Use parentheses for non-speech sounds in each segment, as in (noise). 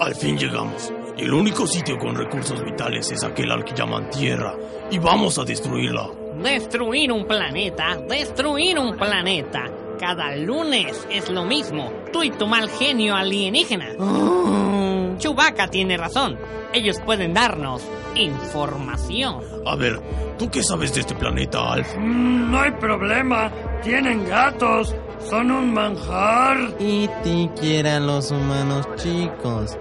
Al fin llegamos. Y el único sitio con recursos vitales es aquel al que llaman Tierra. Y vamos a destruirla. Destruir un planeta, destruir un planeta. Cada lunes es lo mismo. Tú y tu mal genio alienígena. Chewbacca tiene razón. Ellos pueden darnos información. A ver, ¿tú qué sabes de este planeta, Alf? Mm, no hay problema. Tienen gatos. Son un manjar. Y ti quieran los humanos chicos.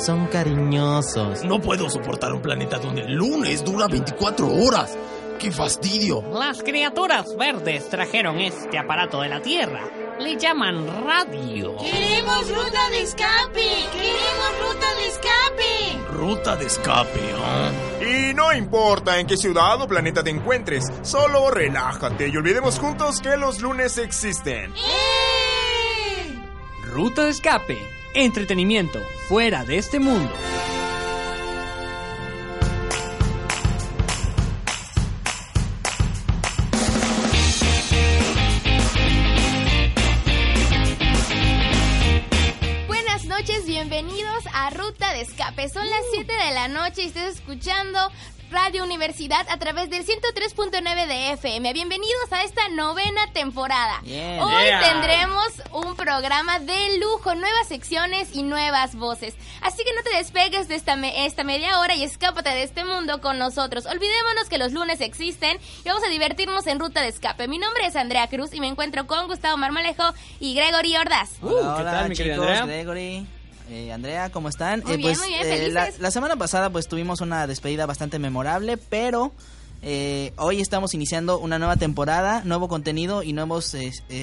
Son cariñosos. No puedo soportar un planeta donde el lunes dura 24 horas. ¡Qué fastidio! Las criaturas verdes trajeron este aparato de la Tierra. Le llaman radio. ¡Queremos ruta de escape! ¡Queremos ruta de escape! Ruta de escape, ¿ah? Y no importa en qué ciudad o planeta te encuentres, solo relájate y olvidemos juntos que los lunes existen. ¡Eh! Ruta de escape. Entretenimiento fuera de este mundo. Buenas noches, bienvenidos a Ruta de Escape. Son las 7 de la noche y estás escuchando Radio Universidad a través del 103.9 de FM. Bienvenidos a esta novena temporada. Hoy Yeah. tendremos un programa de lujo, nuevas secciones y nuevas voces. Así que no te despegues de esta, me- esta media hora y escápate de este mundo con nosotros. Olvidémonos que los lunes existen y vamos a divertirnos en Ruta de Escape. Mi nombre es Andrea Cruz y me encuentro con Gustavo Marmolejo y Gregory Ordaz. Uh, Hola, ¿qué hola, tal, mi querida chicos, Andrea? Gregory, eh, Andrea, ¿cómo están? Muy Eh, bien, pues, muy bien, eh, la, la semana pasada pues tuvimos una despedida bastante memorable, pero eh, hoy estamos iniciando una nueva temporada, nuevo contenido y nuevos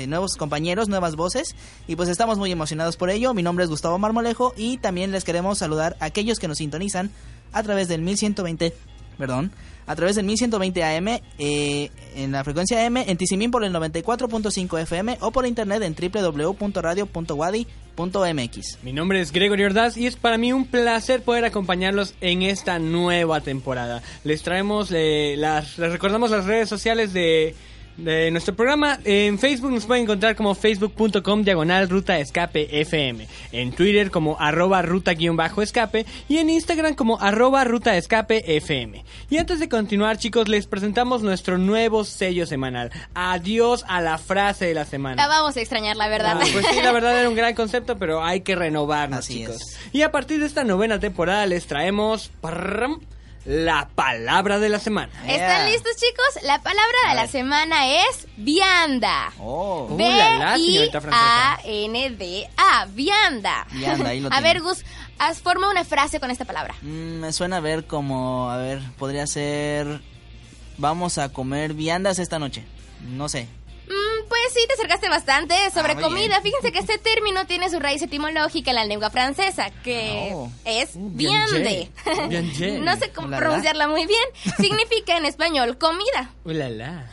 nuevos compañeros, nuevas voces y pues estamos muy emocionados por ello. Mi nombre es Gustavo Marmolejo y también les queremos saludar a aquellos que nos sintonizan a través del 1120, perdón, a través del 1120 AM eh, en la frecuencia AM en Tizimín por el 94.5 FM o por internet en www.radio.wadi.mx. Mi nombre es Gregory Ordaz y es para mí un placer poder acompañarlos en esta nueva temporada. Les traemos, eh, las, les recordamos las redes sociales de, de nuestro programa. En Facebook nos pueden encontrar como facebook.com diagonal ruta escape FM. En Twitter como arroba ruta guion bajo escape y en Instagram como arroba ruta escape FM. Y antes de continuar chicos les presentamos nuestro nuevo sello semanal. Adiós a la frase de la semana. La vamos a extrañar, la verdad. Ah, pues sí, la verdad era un gran concepto, pero hay que renovarnos, Así chicos. es. Y a partir de esta novena temporada les traemos la palabra de la semana. ¿Están listos, chicos? La palabra de A la semana es vianda. Oh, Uh, la, la, señorita francesa. B-I-A-N-D-A. Vianda. Vianda, ahí lo A ver, Gus, haz, forma una frase con esta palabra. mm, me suena a ver como, a ver, podría ser, vamos a comer viandas esta noche. No sé. Pues sí, te acercaste bastante sobre Ah, comida. bien. Fíjense que este término tiene su raíz etimológica en la lengua francesa, que Oh. es Uh, viande. bien, (laughs) no sé cómo La, la. pronunciarla muy bien. (laughs) Significa en español comida. Uh.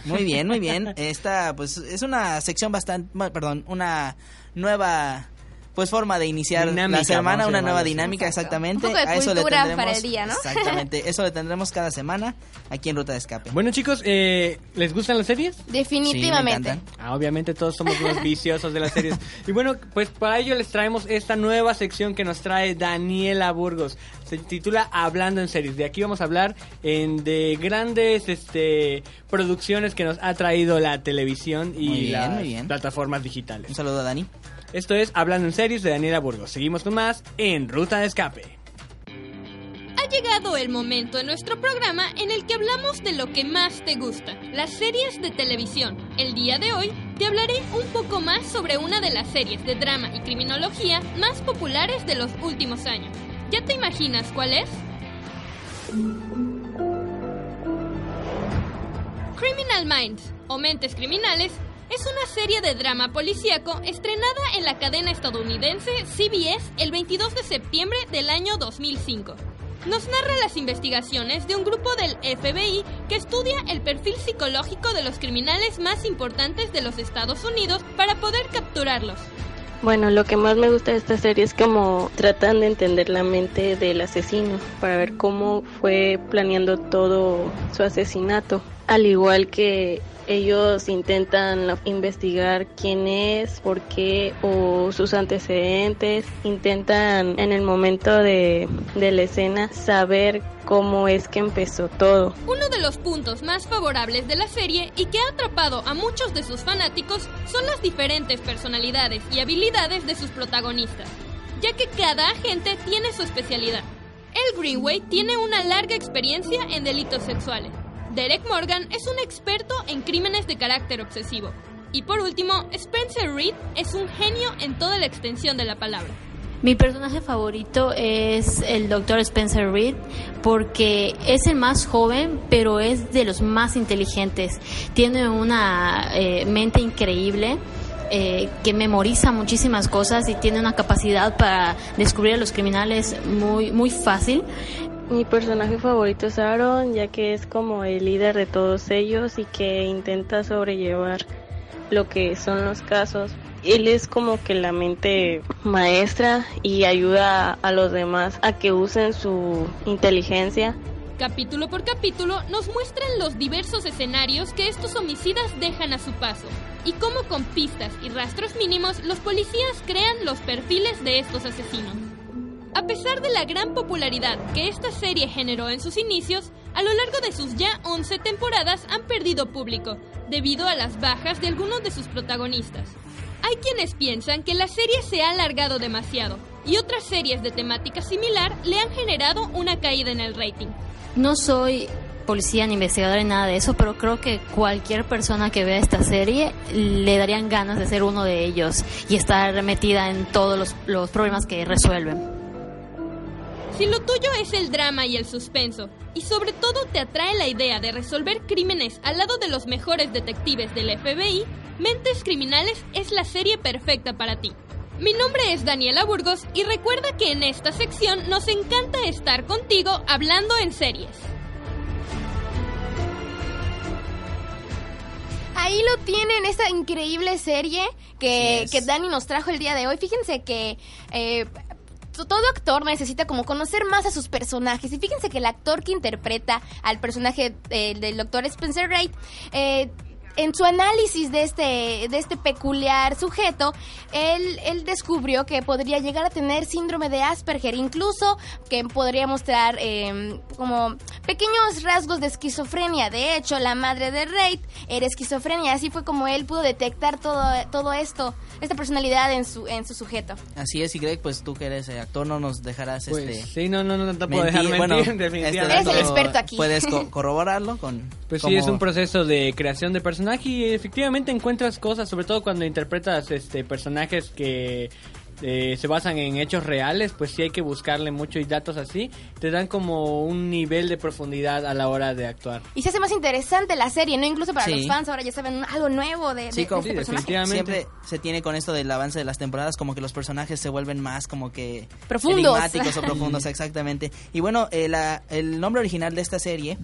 Muy bien, muy bien. Esta, pues, es una sección bastante, perdón, una nueva, pues, forma de iniciar Dinámica, la semana, una nueva dinámica, Exacto. exactamente. Un poco de a eso le tendremos, para el día, ¿no? Exactamente, (laughs) eso le tendremos cada semana aquí en Ruta de Escape. Bueno chicos, eh, ¿les gustan las series? Definitivamente. Sí, me. Ah, obviamente todos somos unos viciosos de las series. Y bueno, pues para ello les traemos esta nueva sección que nos trae Daniela Burgos. Se titula Hablando en series. De aquí vamos a hablar en, de grandes este, producciones que nos ha traído la televisión y bien, las plataformas digitales. Un saludo a Dani. Esto es Hablando en series de Daniela Burgos. Seguimos con más en Ruta de Escape. Ha llegado el momento en nuestro programa en el que hablamos de lo que más te gusta, las series de televisión. El día de hoy te hablaré un poco más sobre una de las series de drama y criminología más populares de los últimos años. ¿Ya te imaginas cuál es? Criminal Minds, o Mentes Criminales, es una serie de drama policíaco estrenada en la cadena estadounidense CBS el 22 de septiembre del año 2005. Nos narra las investigaciones de un grupo del FBI que estudia el perfil psicológico de los criminales más importantes de los Estados Unidos para poder capturarlos. Bueno, lo que más me gusta de esta serie es como tratan de entender la mente del asesino para ver cómo fue planeando todo su asesinato al igual que ellos intentan investigar quién es, por qué o sus antecedentes, intentan en el momento de, de la escena saber cómo es que empezó todo. Uno de los puntos más favorables de la serie y que ha atrapado a muchos de sus fanáticos son las diferentes personalidades y habilidades de sus protagonistas, ya que cada agente tiene su especialidad. El Greenway tiene una larga experiencia en delitos sexuales. Derek Morgan es un experto en crímenes de carácter obsesivo. Y por último, Spencer Reed es un genio en toda la extensión de la palabra. Mi personaje favorito es el Dr. Spencer Reed porque es el más joven, pero es de los más inteligentes. Tiene una eh, mente increíble. Eh, que memoriza muchísimas cosas y tiene una capacidad para descubrir a los criminales muy muy fácil. Mi personaje favorito es Aaron, ya que es como el líder de todos ellos y que intenta sobrellevar lo que son los casos. Él es como que la mente maestra y ayuda a los demás a que usen su inteligencia Capítulo por capítulo nos muestran los diversos escenarios que estos homicidas dejan a su paso y cómo con pistas y rastros mínimos los policías crean los perfiles de estos asesinos. A pesar de la gran popularidad que esta serie generó en sus inicios, a lo largo de sus ya 11 temporadas han perdido público debido a las bajas de algunos de sus protagonistas. Hay quienes piensan que la serie se ha alargado demasiado y otras series de temática similar le han generado una caída en el rating. No soy policía ni investigadora ni nada de eso, pero creo que cualquier persona que vea esta serie le darían ganas de ser uno de ellos y estar metida en todos los, los problemas que resuelven. Si lo tuyo es el drama y el suspenso, y sobre todo te atrae la idea de resolver crímenes al lado de los mejores detectives del FBI, Mentes Criminales es la serie perfecta para ti. Mi nombre es Daniela Burgos y recuerda que en esta sección nos encanta estar contigo hablando en series. Ahí lo tienen, esta increíble serie que, que Dani nos trajo el día de hoy. Fíjense que eh, todo actor necesita como conocer más a sus personajes. Y fíjense que el actor que interpreta al personaje eh, del doctor Spencer Wright eh, en su análisis de este, de este peculiar sujeto, él, él descubrió que podría llegar a tener síndrome de Asperger, incluso que podría mostrar eh, como pequeños rasgos de esquizofrenia. De hecho, la madre de Reid era esquizofrenia, así fue como él pudo detectar todo, todo esto, esta personalidad en su, en su sujeto. Así es, y Greg, pues tú que eres eh, actor, no nos dejarás Pues este... sí, no, no, no, no te puedo dejar mentir, bueno, este Eres el experto aquí. Puedes co- corroborarlo con... Pues sí, como- es un proceso de creación de personaje y efectivamente encuentras cosas, sobre todo cuando interpretas este personajes que eh, se basan en hechos reales, pues sí hay que buscarle mucho y datos así, te dan como un nivel de profundidad a la hora de actuar. Y se hace más interesante la serie, ¿no? Incluso para Sí. los fans ahora ya saben algo nuevo de, de- Sí, de como- este personaje. Siempre se tiene con esto del avance de las temporadas como que los personajes se vuelven más como que Profundos. enigmáticos o (laughs) profundos, exactamente. Y bueno, eh, la- el nombre original de esta serie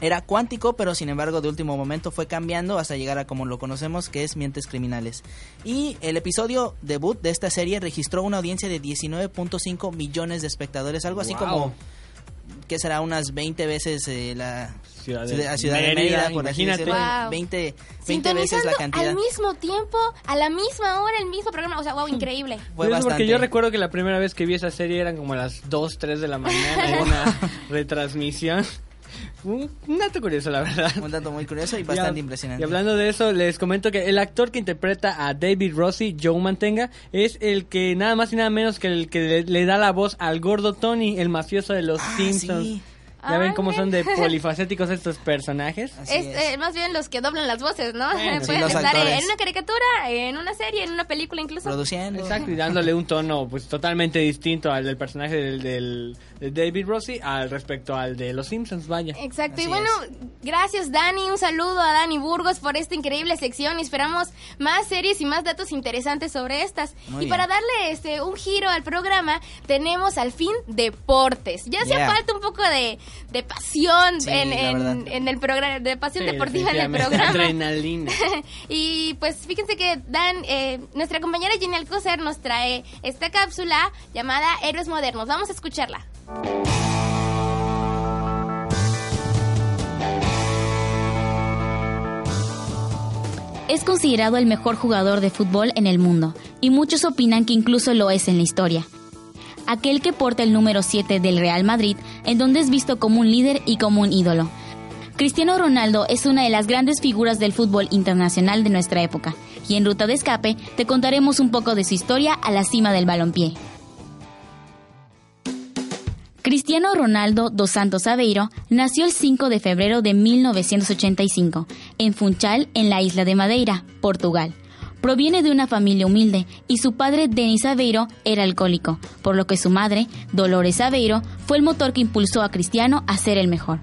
era Cuántico, pero sin embargo de último momento fue cambiando hasta llegar a como lo conocemos, que es Mientes Criminales. Y el episodio debut de esta serie registró una audiencia de 19.5 millones de espectadores, algo así Wow. como que será unas 20 veces eh, la Ciudad de la ciudad de Mérida, Mérida, por así imagínate. decirlo, Wow. 20, 20 veces la cantidad. al mismo tiempo, a la misma hora, el mismo programa. O sea, wow, increíble. (laughs) Fue bastante. porque yo recuerdo que la primera vez que vi esa serie eran como a las 2, 3 de la mañana (laughs) en una retransmisión. Un, un dato curioso, la verdad. Un dato muy curioso y bastante impresionante. Y hablando de eso, les comento que el actor que interpreta a David Rossi, Joe Mantenga, es el que nada más y nada menos que el que le, le da la voz al gordo Tony, el mafioso de los Ah, Simpsons. sí. Ya ven cómo son de (laughs) polifacéticos estos personajes. Así Es, es. eh, más bien los que doblan las voces, ¿no? Bueno, (laughs) sí, Pueden los estar actores. en una caricatura, en una serie, en una película incluso. Produciendo. Exacto, y dándole un tono pues totalmente distinto al del personaje del, del- de David Rossi al respecto al de los Simpsons, vaya. Exacto, y bueno, gracias Dani, un saludo a Dani Burgos por esta increíble sección y esperamos más series y más datos interesantes sobre estas. Muy y bien. para darle este un giro al programa, tenemos al fin deportes. Ya hacía Yeah. falta un poco de, de pasión Sí, en, en, el programa, de pasión Sí, deportiva en el programa. Adrenalina. (laughs) y pues fíjense que Dan, eh, nuestra compañera Jenny Alcocer nos trae esta cápsula llamada Héroes Modernos. Vamos a escucharla. Es considerado el mejor jugador de fútbol en el mundo, y muchos opinan que incluso lo es en la historia. Aquel que porta el número 7 del Real Madrid, en donde es visto como un líder y como un ídolo. Cristiano Ronaldo es una de las grandes figuras del fútbol internacional de nuestra época, y en Ruta de Escape te contaremos un poco de su historia a la cima del balompié. Cristiano Ronaldo dos Santos Aveiro nació el 5 de febrero de 1985 en Funchal, en la isla de Madeira, Portugal. Proviene de una familia humilde y su padre Denis Aveiro era alcohólico, por lo que su madre, Dolores Aveiro, fue el motor que impulsó a Cristiano a ser el mejor.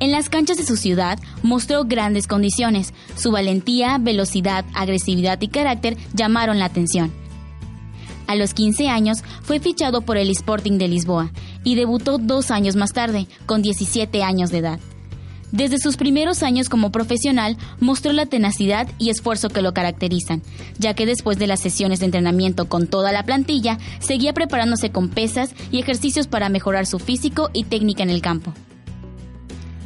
En las canchas de su ciudad mostró grandes condiciones. Su valentía, velocidad, agresividad y carácter llamaron la atención. A los 15 años fue fichado por el Sporting de Lisboa y debutó dos años más tarde, con 17 años de edad. Desde sus primeros años como profesional mostró la tenacidad y esfuerzo que lo caracterizan, ya que después de las sesiones de entrenamiento con toda la plantilla, seguía preparándose con pesas y ejercicios para mejorar su físico y técnica en el campo.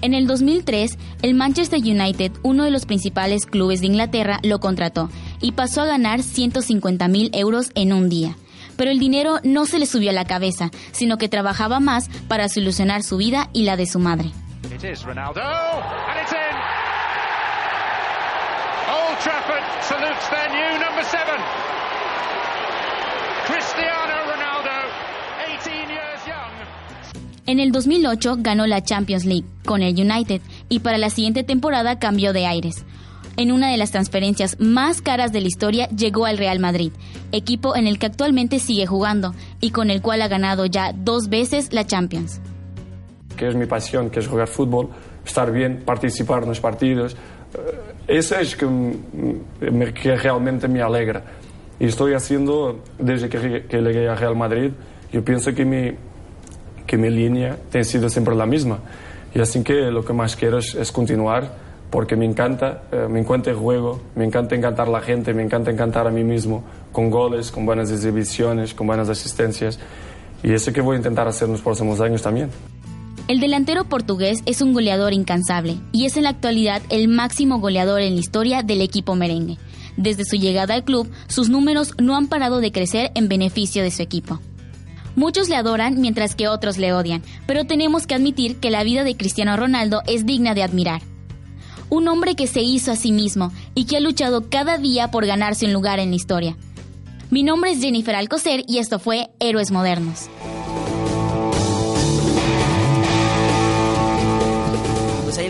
En el 2003, el Manchester United, uno de los principales clubes de Inglaterra, lo contrató y pasó a ganar 150 mil euros en un día. Pero el dinero no se le subió a la cabeza, sino que trabajaba más para solucionar su vida y la de su madre. It Ronaldo, and it's in. Old Trafford salutes their new number seven. Cristiano Ronaldo, 18 years young. En el 2008 ganó la Champions League con el United y para la siguiente temporada cambió de aires. En una de las transferencias más caras de la historia llegó al Real Madrid, equipo en el que actualmente sigue jugando y con el cual ha ganado ya dos veces la Champions. Que es mi pasión, que es jugar fútbol, estar bien, participar en los partidos. Eh, Eso es que, que realmente me alegra. Y estoy haciendo, desde que, llegué a Real Madrid, yo pienso que mi, que mi línea ha sido siempre la misma. Y así que lo que más quiero es, es continuar, porque me encanta, eh, me encanta el juego, me encanta encantar a la gente, me encanta encantar a mí mismo, con goles, con buenas exhibiciones, con buenas asistencias. Y eso que voy a intentar hacer en los próximos años también. El delantero portugués es un goleador incansable y es en la actualidad el máximo goleador en la historia del equipo merengue. Desde su llegada al club, sus números no han parado de crecer en beneficio de su equipo. Muchos le adoran mientras que otros le odian, pero tenemos que admitir que la vida de Cristiano Ronaldo es digna de admirar. Un hombre que se hizo a sí mismo y que ha luchado cada día por ganarse un lugar en la historia. Mi nombre es Jennifer Alcocer y esto fue Héroes Modernos.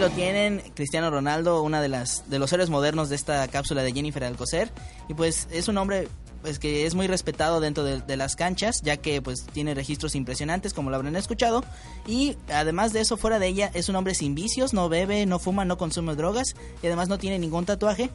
Lo tienen, Cristiano Ronaldo, una de las de los héroes modernos de esta cápsula de Jennifer Alcocer y pues es un hombre pues que es muy respetado dentro de, de las canchas, ya que pues tiene registros impresionantes como lo habrán escuchado y además de eso fuera de ella es un hombre sin vicios, no bebe, no fuma, no consume drogas y además no tiene ningún tatuaje.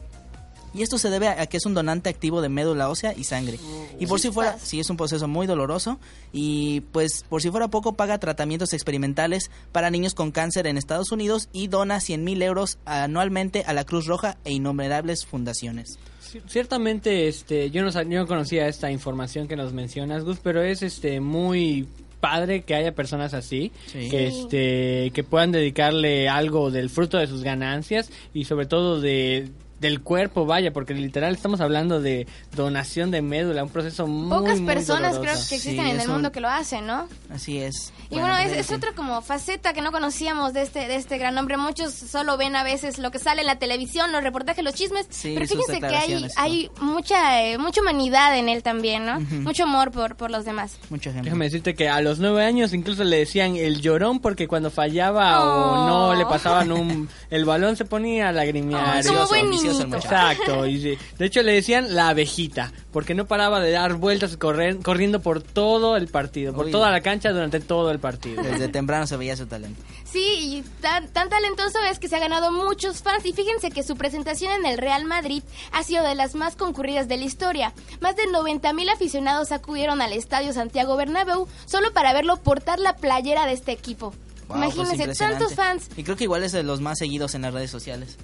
Y esto se debe a que es un donante activo de médula ósea y sangre. Y por si fuera, sí es un proceso muy doloroso y pues por si fuera poco paga tratamientos experimentales para niños con cáncer en Estados Unidos y dona 100 mil euros anualmente a la Cruz Roja e innumerables fundaciones. Ciertamente, este, yo no, yo no conocía esta información que nos mencionas, Gus, pero es este muy padre que haya personas así, Sí. que este, que puedan dedicarle algo del fruto de sus ganancias y sobre todo de del cuerpo, vaya, porque literal estamos hablando de donación de médula, un proceso muy Pocas muy personas creo que existen Sí, en es el un- mundo que lo hacen, ¿no? Así es. Y bueno, es, pues, es otra como faceta que no conocíamos de este de este gran hombre. Muchos solo ven a veces lo que sale en la televisión, los reportajes, los chismes. Sí, pero fíjense que hay, hay mucha eh, mucha humanidad en él también, ¿no? Mucho amor por, por los demás. Mucho ejemplo. Déjame decirte que a los nueve años incluso le decían el llorón porque cuando fallaba o no le pasaban un el balón se ponía a lagrimear. Oh, el muchacho. Exacto. Y de, de hecho le decían la abejita porque no paraba de dar vueltas y correr, corriendo por todo el partido, por Uy. toda la cancha durante todo el partido. Desde temprano se veía su talento. Sí, y tan, tan talentoso es que se ha ganado muchos fans. Y fíjense que su presentación en el Real Madrid ha sido de las más concurridas de la historia. Más de 90 mil aficionados acudieron al estadio Santiago Bernabéu solo para verlo portar la playera de este equipo. Wow, pues Imagínense, tantos fans. Y creo que igual es de los más seguidos en las redes sociales.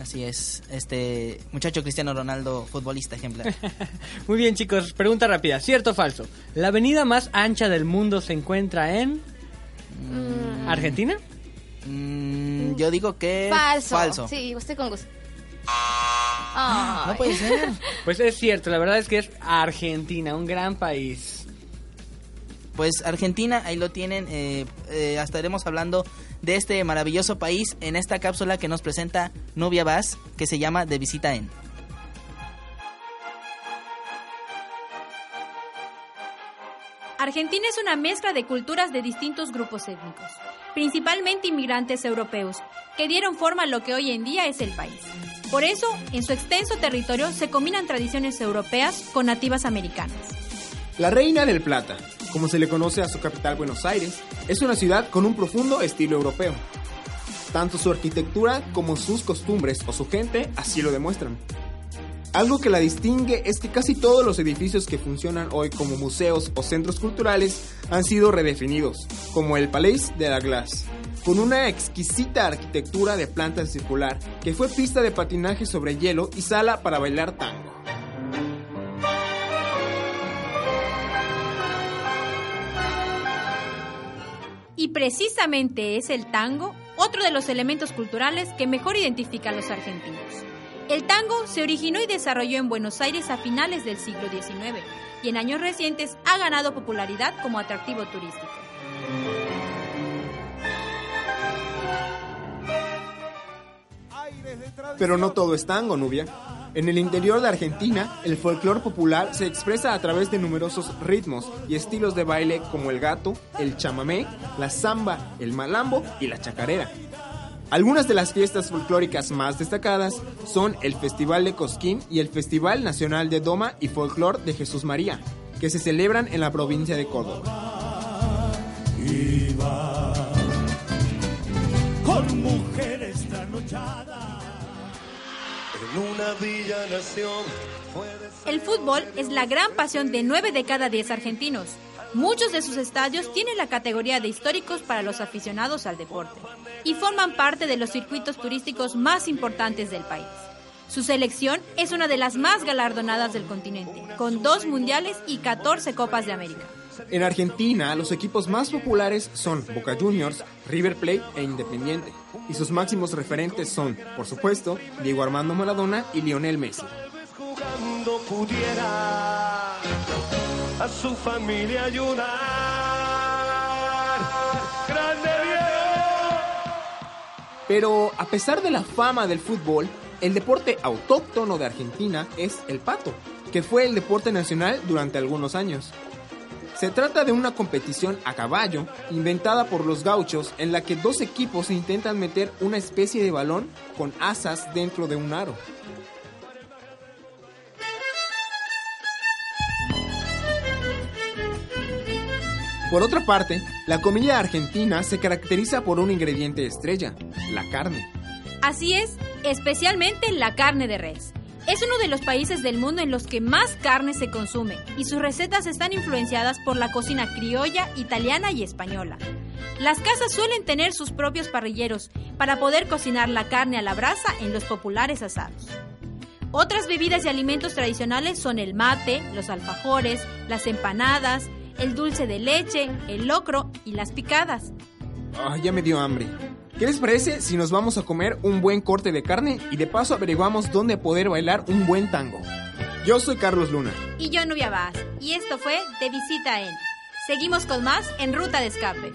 Así es, este muchacho Cristiano Ronaldo, futbolista ejemplar. (laughs) Muy bien chicos, pregunta rápida, ¿cierto o falso? ¿La avenida más ancha del mundo se encuentra en Argentina? Mm, yo digo que Falso. falso. Sí, usted con gusto. Ay. No puede ser. (laughs) Pues es cierto, la verdad es que es Argentina, un gran país. Pues Argentina, ahí lo tienen. eh, eh, estaremos hablando de este maravilloso país en esta cápsula que nos presenta Nubia Vaz, que se llama De Visita en. Argentina es una mezcla de culturas de distintos grupos étnicos, principalmente inmigrantes europeos, que dieron forma a lo que hoy en día es el país. Por eso, en su extenso territorio se combinan tradiciones europeas con nativas americanas. La Reina del Plata, como se le conoce a su capital Buenos Aires, es una ciudad con un profundo estilo europeo. Tanto su arquitectura como sus costumbres o su gente así lo demuestran. Algo que la distingue es que casi todos los edificios que funcionan hoy como museos o centros culturales han sido redefinidos, como el Palais de la Glace, con una exquisita arquitectura de planta circular que fue pista de patinaje sobre hielo y sala para bailar tango. Y precisamente es el tango otro de los elementos culturales que mejor identifica a los argentinos. El tango se originó y desarrolló en Buenos Aires a finales del siglo XIX y en años recientes ha ganado popularidad como atractivo turístico. Pero no todo es tango, Nubia. En el interior de Argentina, el folclore popular se expresa a través de numerosos ritmos y estilos de baile como el gato, el chamamé, la samba, el malambo y la chacarera. Algunas de las fiestas folclóricas más destacadas son el Festival de Cosquín y el Festival Nacional de Doma y Folclor de Jesús María, que se celebran en la provincia de Córdoba. El fútbol es la gran pasión de 9 de cada 10 argentinos. Muchos de sus estadios tienen la categoría de históricos para los aficionados al deporte y forman parte de los circuitos turísticos más importantes del país. Su selección es una de las más galardonadas del continente, con dos mundiales y 14 Copas de América. En Argentina, los equipos más populares son Boca Juniors, River Plate e Independiente. Y sus máximos referentes son, por supuesto, Diego Armando Maradona y Lionel Messi. a su familia. Pero a pesar de la fama del fútbol, el deporte autóctono de Argentina es el pato, que fue el deporte nacional durante algunos años. Se trata de una competición a caballo inventada por los gauchos en la que dos equipos intentan meter una especie de balón con asas dentro de un aro. Por otra parte, la comida argentina se caracteriza por un ingrediente estrella, la carne. Así es, especialmente la carne de res. Es uno de los países del mundo en los que más carne se consume y sus recetas están influenciadas por la cocina criolla, italiana y española. Las casas suelen tener sus propios parrilleros para poder cocinar la carne a la brasa en los populares asados. Otras bebidas y alimentos tradicionales son el mate, los alfajores, las empanadas, el dulce de leche, el locro y las picadas. Ah, ya me dio hambre. ¿Qué les parece si nos vamos a comer un buen corte de carne y de paso averiguamos dónde poder bailar un buen tango? Yo soy Carlos Luna. Y yo Nubia Vaz, y esto fue De Visita en. Seguimos con más en Ruta de Escape.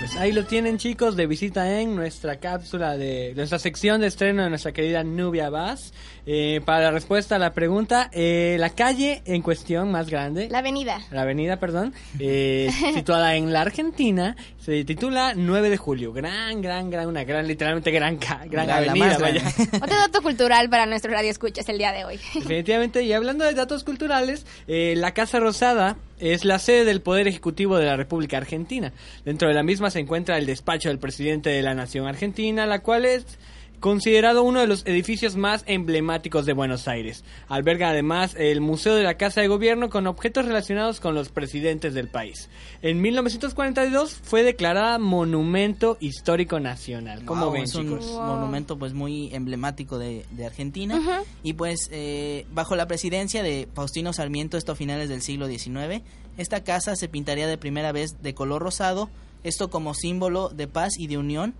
Pues ahí lo tienen chicos de visita en nuestra cápsula de nuestra sección de estreno de nuestra querida Nubia Vaz. Eh, para la respuesta a la pregunta, eh, la calle en cuestión más grande, La avenida. la avenida, perdón, eh, (laughs) situada en la Argentina, se titula 9 de julio. Gran, gran, gran, una gran, literalmente gran, ca- gran La- la avenida. más vaya. (laughs) Otro dato cultural para nuestro radio escuchas el día de hoy. (laughs) Definitivamente, y hablando de datos culturales, eh, la Casa Rosada es la sede del Poder Ejecutivo de la República Argentina. Dentro de la misma se encuentra el despacho del presidente de la Nación Argentina, la cual es considerado uno de los edificios más emblemáticos de Buenos Aires. Alberga además el Museo de la Casa de Gobierno con objetos relacionados con los presidentes del país. En 1942 fue declarada Monumento Histórico Nacional. ¿Cómo Wow, ven, es un chicos? monumento pues muy emblemático de, de Argentina y pues eh, bajo la presidencia de Faustino Sarmiento esto a finales del siglo XIX esta casa se pintaría de primera vez de color rosado esto como símbolo de paz y de unión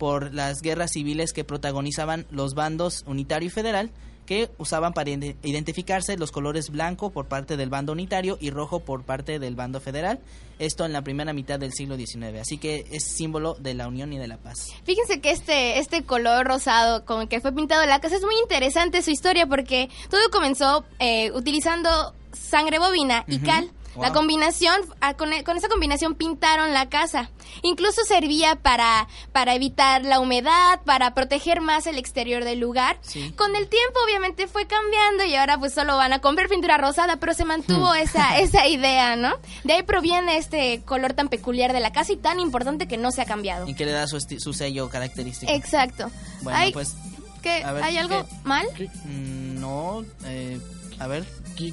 por las guerras civiles que protagonizaban los bandos unitario y federal que usaban para ide- identificarse los colores blanco por parte del bando unitario y rojo por parte del bando federal. Esto en la primera mitad del siglo XIX. Así que es símbolo de la unión y de la paz. Fíjense que este, este color rosado con el que fue pintado la casa es muy interesante su historia porque todo comenzó eh, utilizando sangre bovina y cal. La combinación, ah, con, con esa combinación pintaron la casa. Incluso servía para, para evitar la humedad, para proteger más el exterior del lugar. Con el tiempo obviamente fue cambiando y ahora pues solo van a comprar pintura rosada, pero se mantuvo Hmm. esa, (laughs) esa idea, ¿no? De ahí proviene este color tan peculiar de la casa y tan importante que no se ha cambiado. Y que le da su, su sello característico. Exacto. Bueno, Hay- pues. ¿qué? a ver, ¿Hay algo ¿qué? mal? Mm, No, eh, a ver. ¿Qué,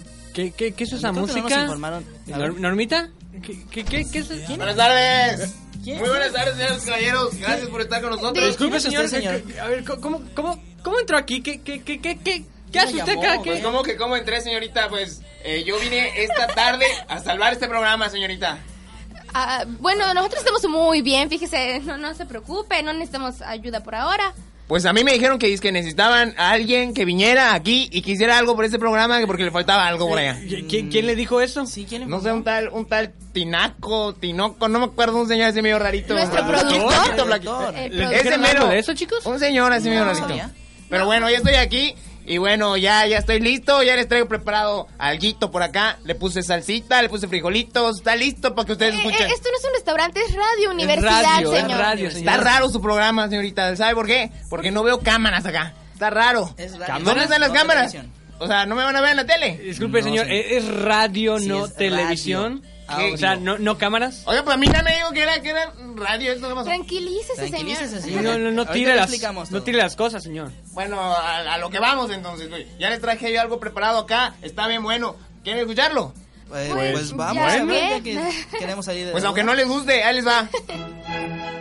qué, qué es esa música? ¿Normita? ¿Qué, qué, qué, qué es? Buenas tardes. Muy buenas tardes, señores caballeros. Gracias por estar con nosotros. Disculpe, señor. que- A ver, ¿cómo, cómo, cómo entró aquí? ¿Qué, qué, qué, qué, qué, qué hace usted acá? ¿Qué- Pues, ¿Cómo que cómo entré, señorita? Pues eh, yo vine esta tarde a salvar este programa, señorita. Ah, bueno, nosotros estamos muy bien, fíjese, no, no se preocupe, no necesitamos ayuda por ahora. Pues a mí me dijeron que, que necesitaban a alguien que viniera aquí y que hiciera algo por este programa porque le faltaba algo por allá. ¿Quién, quién le dijo eso? No sé, un tal, un tal Tinaco, Tinoco, no me acuerdo, un señor así medio rarito. ¿Nuestro productor? Blanquito, blanquito. El Ese productor. mero. de eso, chicos? Un señor así medio No, rarito. sabía. Pero bueno, ya estoy aquí. Y bueno, ya, ya estoy listo, ya les traigo preparado alguito por acá. Le puse salsita, le puse frijolitos, está listo para que ustedes Eh, escuchen. eh, esto no es un restaurante, es radio, universidad, radio, es señor. Está raro su programa, señorita. ¿Sabe por qué? Porque no veo cámaras acá. Está raro. ¿Dónde están las No cámaras? televisión. O sea, ¿no me van a ver en la tele? Disculpe, señor, ¿e- ¿es radio, Sí, no es televisión? radio. Ah, o sea, ¿no, no cámaras? Oye, pues a mí ya me dijo que era, que era radio. ¿Esto qué pasó? Tranquilícese, señor. No, no, tire las, explicamos no tire las cosas, señor. Bueno, a, a lo que vamos entonces, güey. Ya les traje yo algo preparado acá. Está bien bueno. ¿Quieren escucharlo? Pues, Pues, pues vamos ya a ver, que- ya que queremos salir de Pues aunque duda. no les guste, ahí les va. (laughs)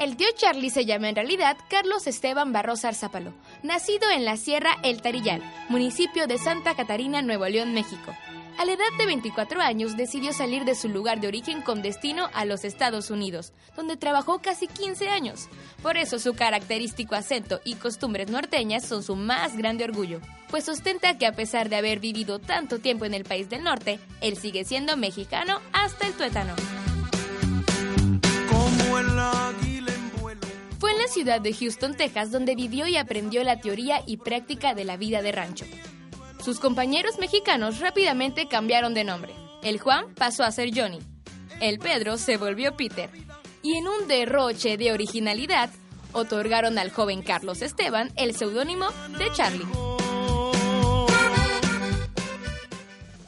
El tío Charlie se llama en realidad Carlos Esteban Barrosa Arzápalo, nacido en la Sierra El Tarillal, municipio de Santa Catarina, Nuevo León, México. A la edad de 24 años decidió salir de su lugar de origen con destino a los Estados Unidos, donde trabajó casi 15 años. Por eso su característico acento y costumbres norteñas son su más grande orgullo, pues ostenta que a pesar de haber vivido tanto tiempo en el país del norte, él sigue siendo mexicano hasta el tuétano. Fue en la ciudad de Houston, Texas, donde vivió y aprendió la teoría y práctica de la vida de rancho. Sus compañeros mexicanos rápidamente cambiaron de nombre. El Juan pasó a ser Johnny. El Pedro se volvió Peter. Y en un derroche de originalidad, otorgaron al joven Carlos Esteban el seudónimo de Charlie.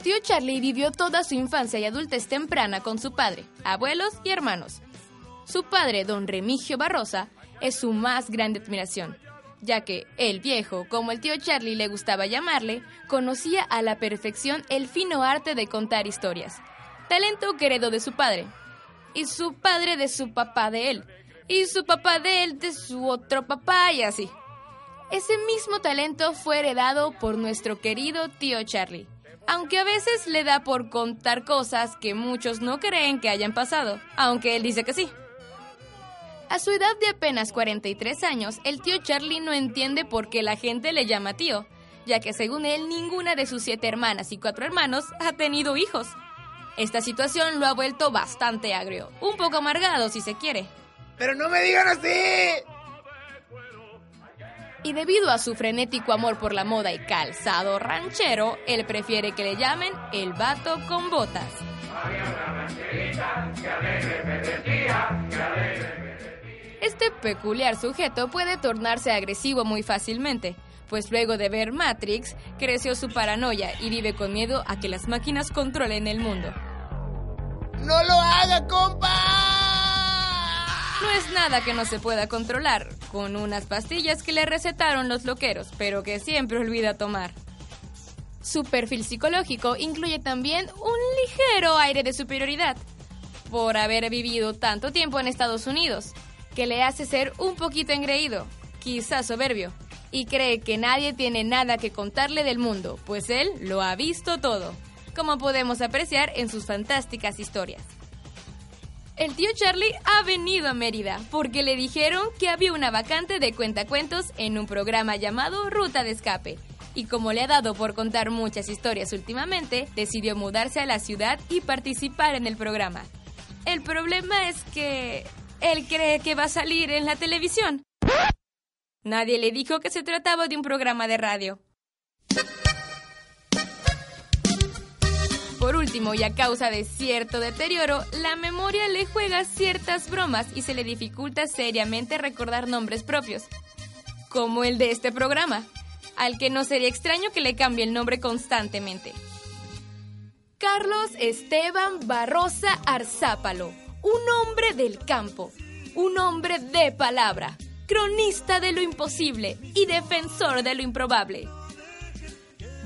Tío Charlie vivió toda su infancia y adultez temprana con su padre, abuelos y hermanos. Su padre, don Remigio Barrosa, es su más grande admiración, ya que el viejo, como el tío Charlie le gustaba llamarle, conocía a la perfección el fino arte de contar historias, talento que heredó de su padre, y su padre de su papá de él, y su papá de él de su otro papá y así. Ese mismo talento fue heredado por nuestro querido tío Charlie, aunque a veces le da por contar cosas que muchos no creen que hayan pasado, aunque él dice que sí. A su edad de apenas 43 años, el tío Charlie no entiende por qué la gente le llama tío, ya que según él ninguna de sus siete hermanas y cuatro hermanos ha tenido hijos. Esta situación lo ha vuelto bastante agrio, un poco amargado si se quiere. Pero no me digan así. Y debido a su frenético amor por la moda y calzado ranchero, él prefiere que le llamen el vato con botas. Este peculiar sujeto puede tornarse agresivo muy fácilmente, pues luego de ver Matrix, creció su paranoia y vive con miedo a que las máquinas controlen el mundo. ¡No lo haga, compa! No es nada que no se pueda controlar, con unas pastillas que le recetaron los loqueros, pero que siempre olvida tomar. Su perfil psicológico incluye también un ligero aire de superioridad, por haber vivido tanto tiempo en Estados Unidos, que le hace ser un poquito engreído, quizás soberbio, y cree que nadie tiene nada que contarle del mundo, pues él lo ha visto todo, como podemos apreciar en sus fantásticas historias. El tío Charlie ha venido a Mérida porque le dijeron que había una vacante de cuentacuentos en un programa llamado Ruta de Escape. Y como le ha dado por contar muchas historias últimamente, decidió mudarse a la ciudad y participar en el programa. El problema es que él cree que va a salir en la televisión. Nadie le dijo que se trataba de un programa de radio. Por último, y a causa de cierto deterioro, la memoria le juega ciertas bromas y se le dificulta seriamente recordar nombres propios, como el de este programa, al que no sería extraño que le cambie el nombre constantemente. Carlos Esteban Barrosa Arzápalo, un hombre del campo, un hombre de palabra, cronista de lo imposible y defensor de lo improbable.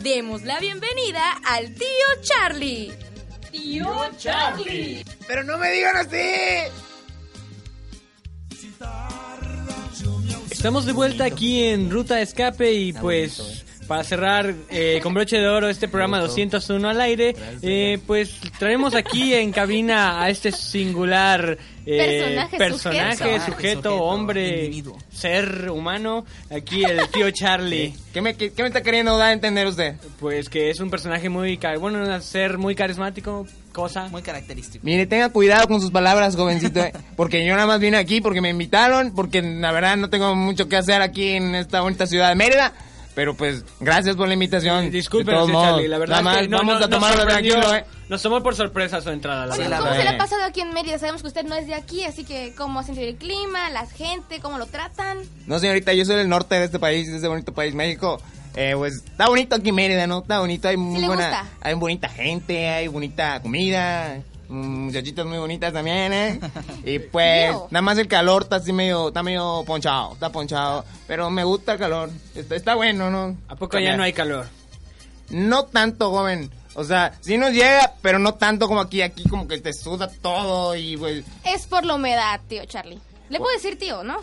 Demos la bienvenida al tío Charlie. Tío Charlie. Pero no me digan así. Estamos de vuelta aquí en Ruta de Escape y pues para cerrar eh, con broche de oro este programa 201 al aire, eh, pues traemos aquí en cabina a este singular eh, Personaje, personaje, sujeto. sujeto, hombre, ser humano, aquí el tío Charlie. ¿Qué me, qué, qué me está queriendo dar a entender usted? Pues que es un personaje muy, ca- bueno, un ser muy carismático, cosa. Muy característico. Mire, tenga cuidado con sus palabras, jovencito, eh, (laughs) porque yo nada más vine aquí porque me invitaron, porque la verdad no tengo mucho que hacer aquí en esta bonita ciudad de Mérida. Pero pues, gracias por la invitación. Disculpe, de todos señor modos. Charlie, la verdad Nada es que más, no, vamos no, a tomarlo tranquilo, eh. Nos tomó por sorpresa su entrada, la ¿Cómo, verdad. cómo se le ha pasado aquí en Mérida? Sabemos que usted no es de aquí, así que cómo ha sentido el clima, la gente, cómo lo tratan. No, señorita, yo soy del norte de este país, de este bonito país, México. Eh, pues está bonito aquí Mérida, ¿no? Está bonito, hay muy le buena, gusta? hay bonita gente, hay bonita comida, muchachitas muy bonitas también, ¿eh? Y (laughs) pues nada más el calor está así medio, está medio ponchado, está ponchado, pero me gusta el calor, está, está bueno, ¿no? ¿A poco ya no hay calor? No tanto, joven. O sea, sí nos llega, pero no tanto como aquí, aquí como que te suda todo y pues, Es por la humedad, tío Charlie. Le puedo decir tío, ¿no?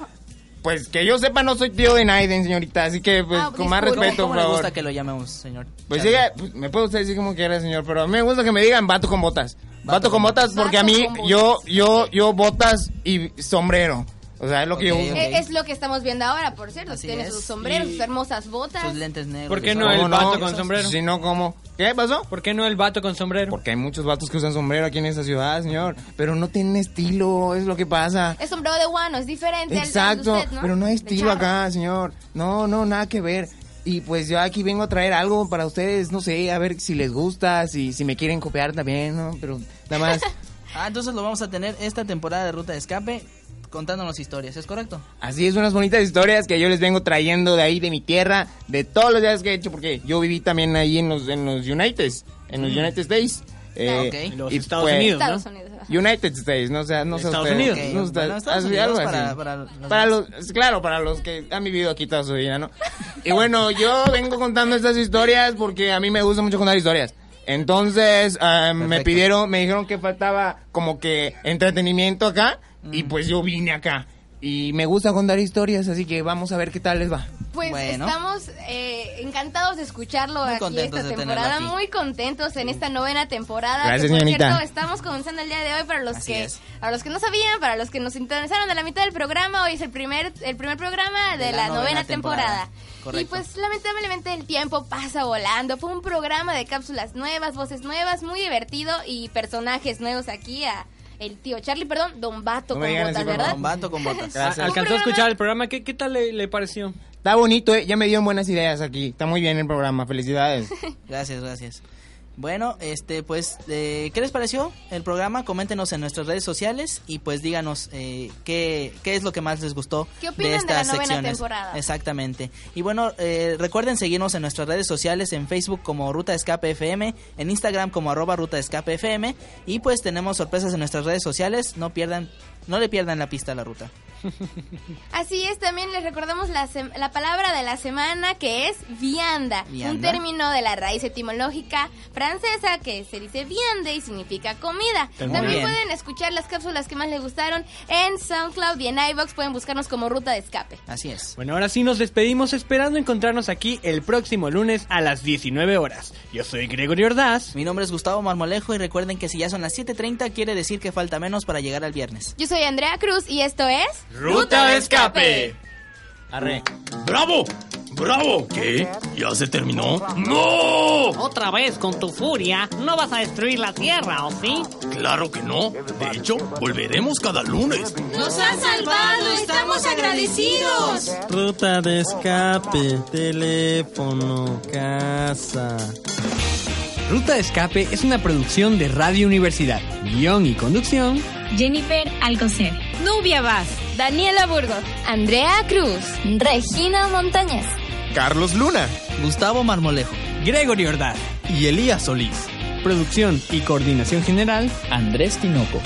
Pues que yo sepa no soy tío de Naiden, señorita, así que pues Ah, con más respeto, ¿Cómo por favor. gusta que lo llamemos, señor? Pues llega, pues, me puede usted decir como quiera, señor, pero a mí me gusta que me digan vato con botas. Vato, con botas porque a Vato mí, yo, yo, yo botas y sombrero. O sea, es lo que yo Ok, uso. ok. Eh, Es lo que estamos viendo ahora, por cierto. Así Tiene es. sus sombreros, Y- sus hermosas botas. Sus lentes negros. ¿Por qué no el ¿Cómo vato con sombrero? Si no, ¿cómo? ¿Qué pasó? ¿Por qué no el vato con sombrero? Porque hay muchos vatos que usan sombrero aquí en esta ciudad, señor. Pero no tienen estilo, es lo que pasa. Es sombrero de guano, es diferente al- al de Exacto, usted, ¿no? pero no hay estilo acá, señor. No, no, nada que ver. Y pues yo aquí vengo a traer algo para ustedes, no sé, a ver si les gusta, si, si me quieren copiar también, ¿no? Pero nada más. (laughs) Ah, entonces lo vamos a tener esta temporada de Ruta de Escape contándonos historias, ¿es correcto? Así es, unas bonitas historias que yo les vengo trayendo de ahí, de mi tierra, de todos los días que he hecho, porque yo viví también ahí en los, en los United, en los Mm. United States. Eh, ok. En los y Estados pues- Unidos, ¿no? Estados Unidos. United States, no sé, no sé Estados. Unidos. No bueno, Estados Unidos algo para- así. para los Para los, claro, para los que han vivido aquí toda su vida, ¿no? (laughs) Y bueno, yo vengo contando estas historias porque a mí me gusta mucho contar historias. Entonces, ah, me pidieron, me dijeron que faltaba como que entretenimiento acá y Mm. pues yo vine acá. Y me gusta contar historias, así que vamos a ver qué tal les va. Pues Bueno. estamos eh, encantados de escucharlo Muy aquí esta temporada, aquí. muy contentos en esta novena temporada. Gracias, que, por señorita. cierto, estamos comenzando el día de hoy para los Así que es. para los que no sabían, para los que nos interesaron de la mitad del programa, hoy es el primer el primer programa de, la, novena, temporada. Correcto. Y pues lamentablemente el tiempo pasa volando. Fue un programa de cápsulas nuevas, voces nuevas, muy divertido y personajes nuevos aquí a el tío Charlie, perdón, Don Bato No con botas, ¿verdad? Con vato con botas. Gracias. ¿Alcanzó a escuchar el programa? ¿Qué, qué tal le, le pareció? Está bonito, ¿eh? ya me dieron buenas ideas aquí. Está muy bien el programa, felicidades. (laughs) Gracias, gracias. Bueno, este, pues, eh, ¿qué les pareció el programa? Coméntenos en nuestras redes sociales y pues díganos eh, qué, qué es lo que más les gustó ¿Qué opinan de de la estas novena secciones. temporada? Exactamente. Y bueno, eh, recuerden seguirnos en nuestras redes sociales, en Facebook como Ruta Escape FM, en Instagram como arroba Ruta Escape FM y pues tenemos sorpresas en nuestras redes sociales, no pierdan, no le pierdan la pista a la ruta. (laughs) Así es, también les recordamos la, sem- la palabra de la semana que es vianda, Vianda. un término de la raíz etimológica francesa que se dice viande y significa comida. Muy También bien. pueden escuchar las cápsulas que más les gustaron en SoundCloud y en iVoox, pueden buscarnos como Ruta de Escape. Así es. Bueno, ahora sí nos despedimos esperando encontrarnos aquí el próximo lunes a las 19 horas. Yo soy Gregorio Ordaz. Mi nombre es Gustavo Marmolejo y recuerden que si ya son las 7.30 quiere decir que falta menos para llegar al viernes. Yo soy Andrea Cruz y esto es... Ruta de escape. Arre. ¡Bravo! ¡Bravo! ¿Qué? ¿Ya se terminó? ¡No! Otra vez con tu furia, no vas a destruir la Tierra, ¿o sí? Claro que no. De hecho, volveremos cada lunes. ¡Nos han salvado! ¡Estamos agradecidos! Ruta de escape, teléfono, casa. Ruta de Escape es una producción de Radio Universidad. Guión y conducción. Jennifer Alcocer. Nubia Vaz. Daniela Burgos, Andrea Cruz, Regina Montañez. Carlos Luna. Gustavo Marmolejo. Gregorio Ordaz. Y Elías Solís. Producción y coordinación general. Andrés Tinoco.